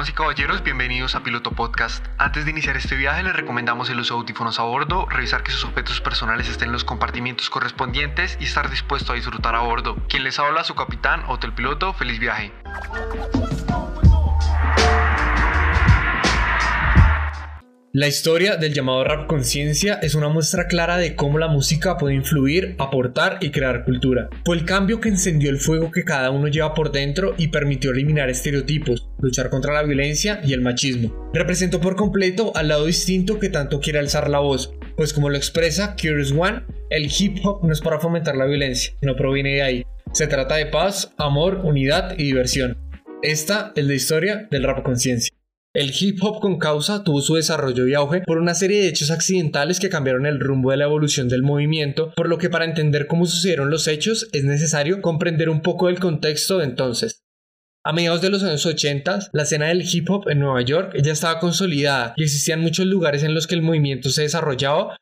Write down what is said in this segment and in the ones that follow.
Damas y caballeros, bienvenidos a Piloto Podcast. Antes de iniciar este viaje les recomendamos el uso de audífonos a bordo, revisar que sus objetos personales estén en los compartimientos correspondientes y estar dispuesto a disfrutar a bordo. Quien les habla, su capitán, Hotel Piloto, feliz viaje. La historia del llamado rap conciencia es una muestra clara de cómo la música puede influir, aportar y crear cultura. Fue el cambio que encendió el fuego que cada uno lleva por dentro y permitió eliminar estereotipos, luchar contra la violencia y el machismo. Representó por completo al lado distinto que tanto quiere alzar la voz, pues como lo expresa Curious One, el hip hop no es para fomentar la violencia, no proviene de ahí. Se trata de paz, amor, unidad y diversión. Esta es la historia del rap conciencia. El hip hop con causa tuvo su desarrollo y auge por una serie de hechos accidentales que cambiaron el rumbo de la evolución del movimiento, por lo que para entender cómo sucedieron los hechos es necesario comprender un poco del contexto de entonces. A mediados de los años 80, la escena del hip hop en Nueva York ya estaba consolidada y existían muchos lugares en los que el movimiento se desarrollaba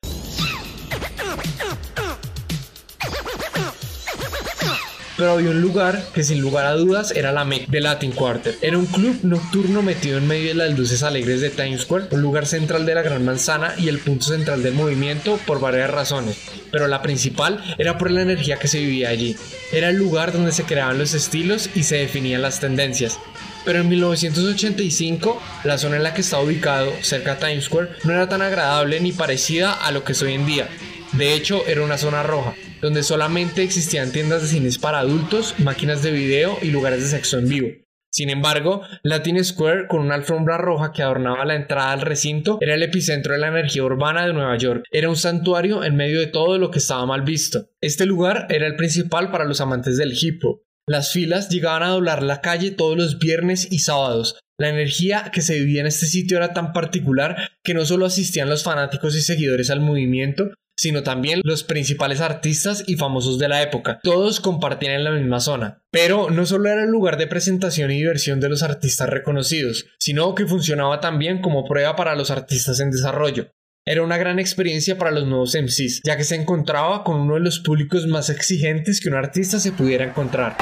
pero había un lugar que sin lugar a dudas era la Mecca de Latin Quarter. Era un club nocturno metido en medio de las luces alegres de Times Square, un lugar central de la Gran Manzana y el punto central del movimiento por varias razones, pero la principal era por la energía que se vivía allí. Era el lugar donde se creaban los estilos y se definían las tendencias. Pero en 1985, la zona en la que estaba ubicado, cerca de Times Square, no era tan agradable ni parecida a lo que es hoy en día. De hecho, era una zona roja, donde solamente existían tiendas de cines para adultos, máquinas de video y lugares de sexo en vivo. Sin embargo, Latin Square, con una alfombra roja que adornaba la entrada al recinto, era el epicentro de la energía urbana de Nueva York. Era un santuario en medio de todo lo que estaba mal visto. Este lugar era el principal para los amantes del hip hop. Las filas llegaban a doblar la calle todos los viernes y sábados. La energía que se vivía en este sitio era tan particular que no solo asistían los fanáticos y seguidores al movimiento, sino también los principales artistas y famosos de la época. Todos compartían en la misma zona. Pero no solo era el lugar de presentación y diversión de los artistas reconocidos, sino que funcionaba también como prueba para los artistas en desarrollo. Era una gran experiencia para los nuevos MCs, ya que se encontraba con uno de los públicos más exigentes que un artista se pudiera encontrar.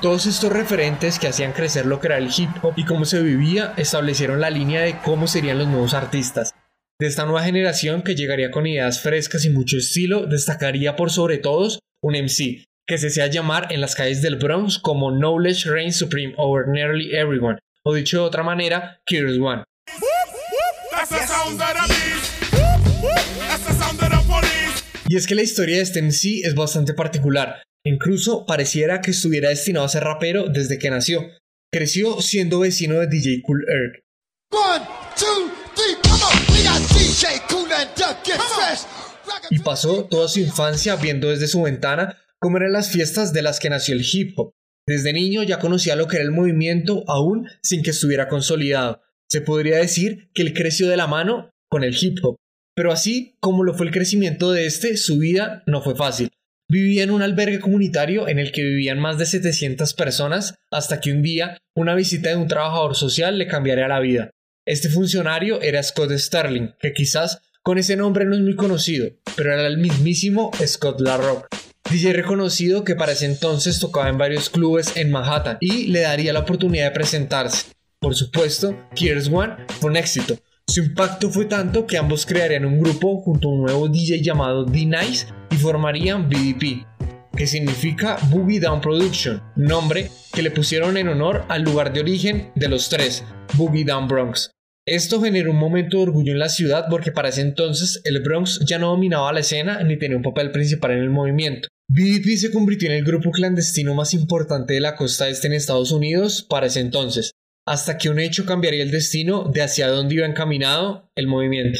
Todos estos referentes que hacían crecer lo que era el hip hop y cómo se vivía establecieron la línea de cómo serían los nuevos artistas. De esta nueva generación que llegaría con ideas frescas y mucho estilo, destacaría por sobre todos un MC, que se hacía llamar en las calles del Bronx como Knowledge Reigns Supreme over Nearly Everyone, o dicho de otra manera, Curious One. Y es que la historia de este MC es bastante particular, Incluso pareciera que estuviera destinado a ser rapero desde que nació. Creció siendo vecino de DJ Cool Herc. Y pasó toda su infancia viendo desde su ventana cómo eran las fiestas de las que nació el hip hop. Desde niño ya conocía lo que era el movimiento aún sin que estuviera consolidado. Se podría decir que él creció de la mano con el hip hop. Pero así como lo fue el crecimiento de este, su vida no fue fácil. Vivía en un albergue comunitario en el que vivían más de 700 personas hasta que un día una visita de un trabajador social le cambiaría la vida. Este funcionario era Scott Sterling, que quizás con ese nombre no es muy conocido, pero era el mismísimo Scott LaRock. DJ reconocido que para ese entonces tocaba en varios clubes en Manhattan y le daría la oportunidad de presentarse. Por supuesto, Here's One fue un éxito. Su impacto fue tanto que ambos crearían un grupo junto a un nuevo DJ llamado D-Nice y formarían BDP, que significa Boogie Down Production, nombre que le pusieron en honor al lugar de origen de los tres, Boogie Down Bronx. Esto generó un momento de orgullo en la ciudad porque para ese entonces el Bronx ya no dominaba la escena ni tenía un papel principal en el movimiento. BDP se convirtió en el grupo clandestino más importante de la costa este en Estados Unidos para ese entonces, hasta que un hecho cambiaría el destino de hacia dónde iba encaminado el movimiento.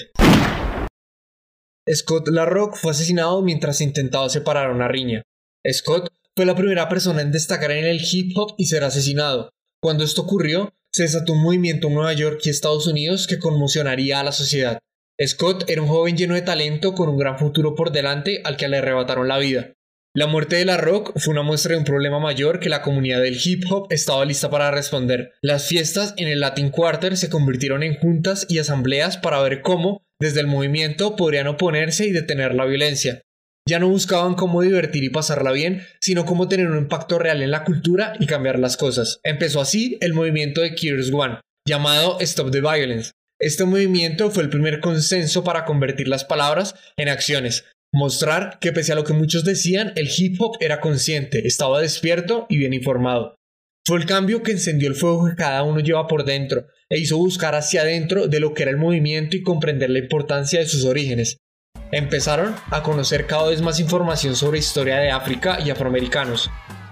Scott LaRock fue asesinado mientras intentaba separar una riña. Scott fue la primera persona en destacar en el hip hop y ser asesinado. Cuando esto ocurrió, se desató un movimiento en Nueva York y Estados Unidos que conmocionaría a la sociedad. Scott era un joven lleno de talento con un gran futuro por delante al que le arrebataron la vida. La muerte de la Rock fue una muestra de un problema mayor que la comunidad del hip hop estaba lista para responder. Las fiestas en el Latin Quarter se convirtieron en juntas y asambleas para ver cómo, desde el movimiento, podrían oponerse y detener la violencia. Ya no buscaban cómo divertir y pasarla bien, sino cómo tener un impacto real en la cultura y cambiar las cosas. Empezó así el movimiento de Kears One, llamado Stop the Violence. Este movimiento fue el primer consenso para convertir las palabras en acciones, mostrar que pese a lo que muchos decían, el hip hop era consciente, estaba despierto y bien informado. Fue el cambio que encendió el fuego que cada uno lleva por dentro e hizo buscar hacia adentro de lo que era el movimiento y comprender la importancia de sus orígenes. Empezaron a conocer cada vez más información sobre historia de África y afroamericanos,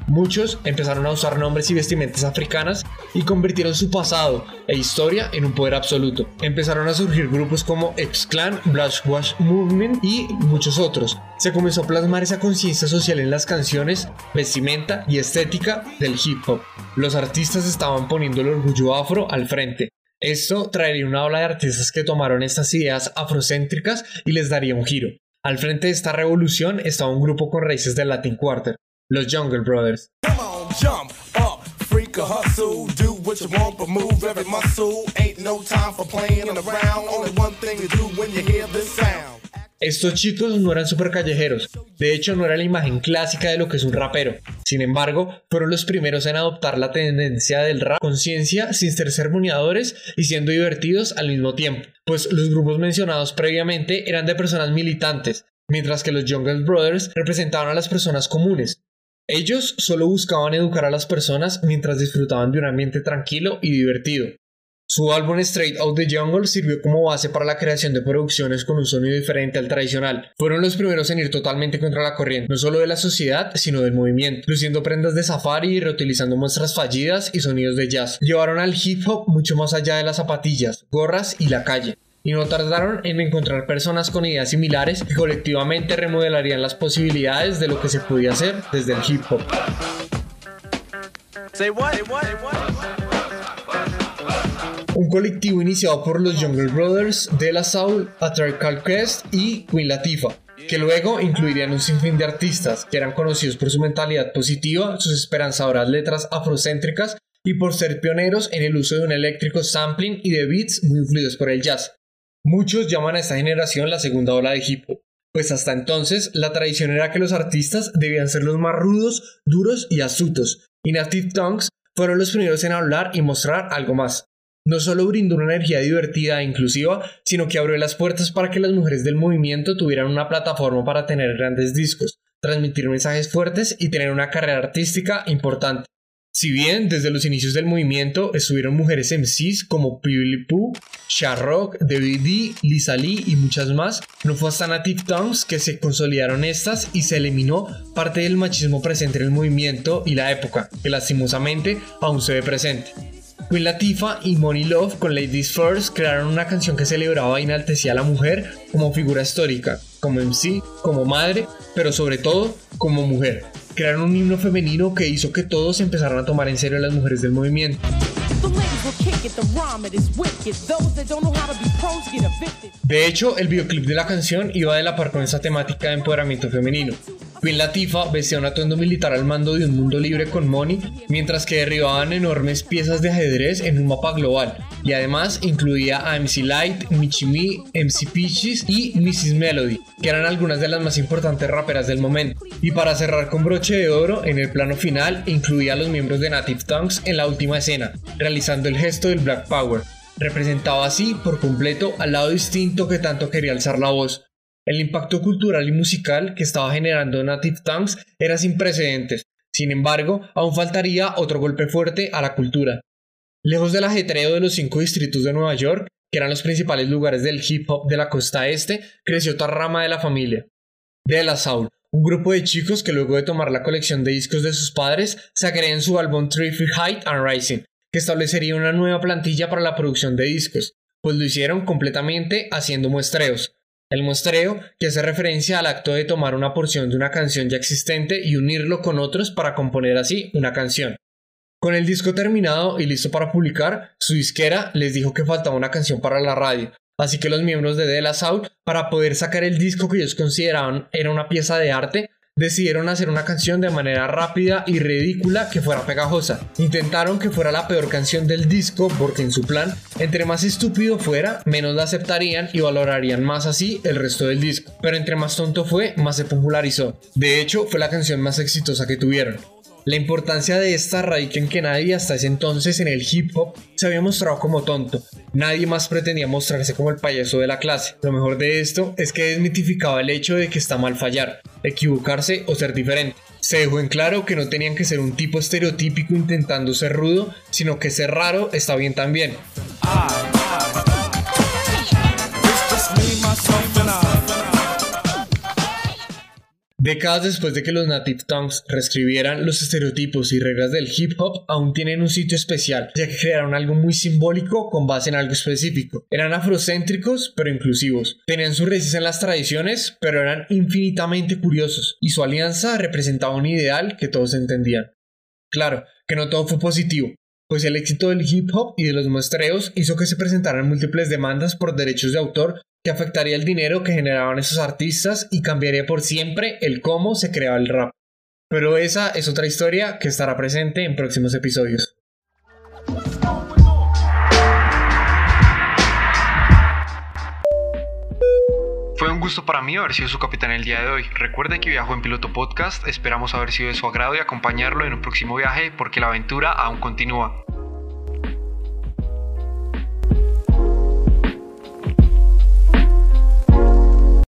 Muchos empezaron a usar nombres y vestimentas africanas y convirtieron su pasado e historia en un poder absoluto. Empezaron a surgir grupos como X-Clan, Wash Movement y muchos otros. Se comenzó a plasmar esa conciencia social en las canciones, vestimenta y estética del hip hop. Los artistas estaban poniendo el orgullo afro al frente. Esto traería una ola de artistas que tomaron estas ideas afrocéntricas y les daría un giro. Al frente de esta revolución estaba un grupo con raíces del Latin Quarter, los Jungle Brothers. Estos chicos no eran super callejeros, de hecho no era la imagen clásica de lo que es un rapero. Sin embargo, fueron los primeros en adoptar la tendencia del rap conciencia sin ser ceremoniadores y siendo divertidos al mismo tiempo, pues los grupos mencionados previamente eran de personas militantes, mientras que los Jungle Brothers representaban a las personas comunes, ellos solo buscaban educar a las personas mientras disfrutaban de un ambiente tranquilo y divertido. Su álbum Straight Out the Jungle sirvió como base para la creación de producciones con un sonido diferente al tradicional. Fueron los primeros en ir totalmente contra la corriente, no solo de la sociedad, sino del movimiento, luciendo prendas de safari y reutilizando muestras fallidas y sonidos de jazz. Llevaron al hip hop mucho más allá de las zapatillas, gorras y la calle y no tardaron en encontrar personas con ideas similares que colectivamente remodelarían las posibilidades de lo que se podía hacer desde el hip hop. Un colectivo iniciado por los Jungle Brothers, De La Soul, Atrial Quest y Queen Latifah, que luego incluirían un sinfín de artistas que eran conocidos por su mentalidad positiva, sus esperanzadoras letras afrocéntricas y por ser pioneros en el uso de un eléctrico sampling y de beats muy influidos por el jazz. Muchos llaman a esta generación la segunda ola de hip hop, pues hasta entonces la tradición era que los artistas debían ser los más rudos, duros y astutos, y Native Tongues fueron los primeros en hablar y mostrar algo más. No solo brindó una energía divertida e inclusiva, sino que abrió las puertas para que las mujeres del movimiento tuvieran una plataforma para tener grandes discos, transmitir mensajes fuertes y tener una carrera artística importante. Si bien desde los inicios del movimiento estuvieron mujeres MCs como Pili Poo, Sharrock, David D, Lisa Lee y muchas más, no fue hasta Native Tongues que se consolidaron estas y se eliminó parte del machismo presente en el movimiento y la época, que lastimosamente aún se ve presente. Queen Latifah y Money Love con Ladies First crearon una canción que celebraba e enaltecía a la mujer como figura histórica, como MC, como madre, pero sobre todo como mujer crearon un himno femenino que hizo que todos empezaran a tomar en serio a las mujeres del movimiento. De hecho, el videoclip de la canción iba de la par con esa temática de empoderamiento femenino. Queen Latifah vestía un atuendo militar al mando de un mundo libre con Money, mientras que derribaban enormes piezas de ajedrez en un mapa global, y además incluía a MC Light, Michimi, MC Peaches y Mrs. Melody, que eran algunas de las más importantes raperas del momento. Y para cerrar con broche de oro, en el plano final incluía a los miembros de Native Tongues en la última escena, realizando el gesto del Black Power. Representaba así por completo al lado distinto que tanto quería alzar la voz, el impacto cultural y musical que estaba generando Native Tongues era sin precedentes. Sin embargo, aún faltaría otro golpe fuerte a la cultura. Lejos del ajetreo de los cinco distritos de Nueva York, que eran los principales lugares del hip hop de la costa este, creció otra rama de la familia. De La Soul, un grupo de chicos que luego de tomar la colección de discos de sus padres, sacarían su álbum Three Feet Height and Rising, que establecería una nueva plantilla para la producción de discos, pues lo hicieron completamente haciendo muestreos, el muestreo, que hace referencia al acto de tomar una porción de una canción ya existente y unirlo con otros para componer así una canción. Con el disco terminado y listo para publicar, su disquera les dijo que faltaba una canción para la radio, así que los miembros de De La Soul, para poder sacar el disco que ellos consideraban era una pieza de arte, decidieron hacer una canción de manera rápida y ridícula que fuera pegajosa. Intentaron que fuera la peor canción del disco porque en su plan, entre más estúpido fuera, menos la aceptarían y valorarían más así el resto del disco. Pero entre más tonto fue, más se popularizó. De hecho, fue la canción más exitosa que tuvieron. La importancia de esta radica en que nadie hasta ese entonces en el hip hop se había mostrado como tonto. Nadie más pretendía mostrarse como el payaso de la clase. Lo mejor de esto es que desmitificaba el hecho de que está mal fallar, equivocarse o ser diferente. Se dejó en claro que no tenían que ser un tipo estereotípico intentando ser rudo, sino que ser raro está bien también. Décadas después de que los Native Tongues reescribieran los estereotipos y reglas del hip hop, aún tienen un sitio especial, ya que crearon algo muy simbólico con base en algo específico. Eran afrocéntricos, pero inclusivos. Tenían sus raíces en las tradiciones, pero eran infinitamente curiosos, y su alianza representaba un ideal que todos entendían. Claro, que no todo fue positivo, pues el éxito del hip hop y de los muestreos hizo que se presentaran múltiples demandas por derechos de autor que afectaría el dinero que generaban esos artistas y cambiaría por siempre el cómo se creaba el rap. Pero esa es otra historia que estará presente en próximos episodios. Fue un gusto para mí haber sido su capitán el día de hoy. Recuerde que viajó en Piloto Podcast, esperamos haber sido de su agrado y acompañarlo en un próximo viaje porque la aventura aún continúa.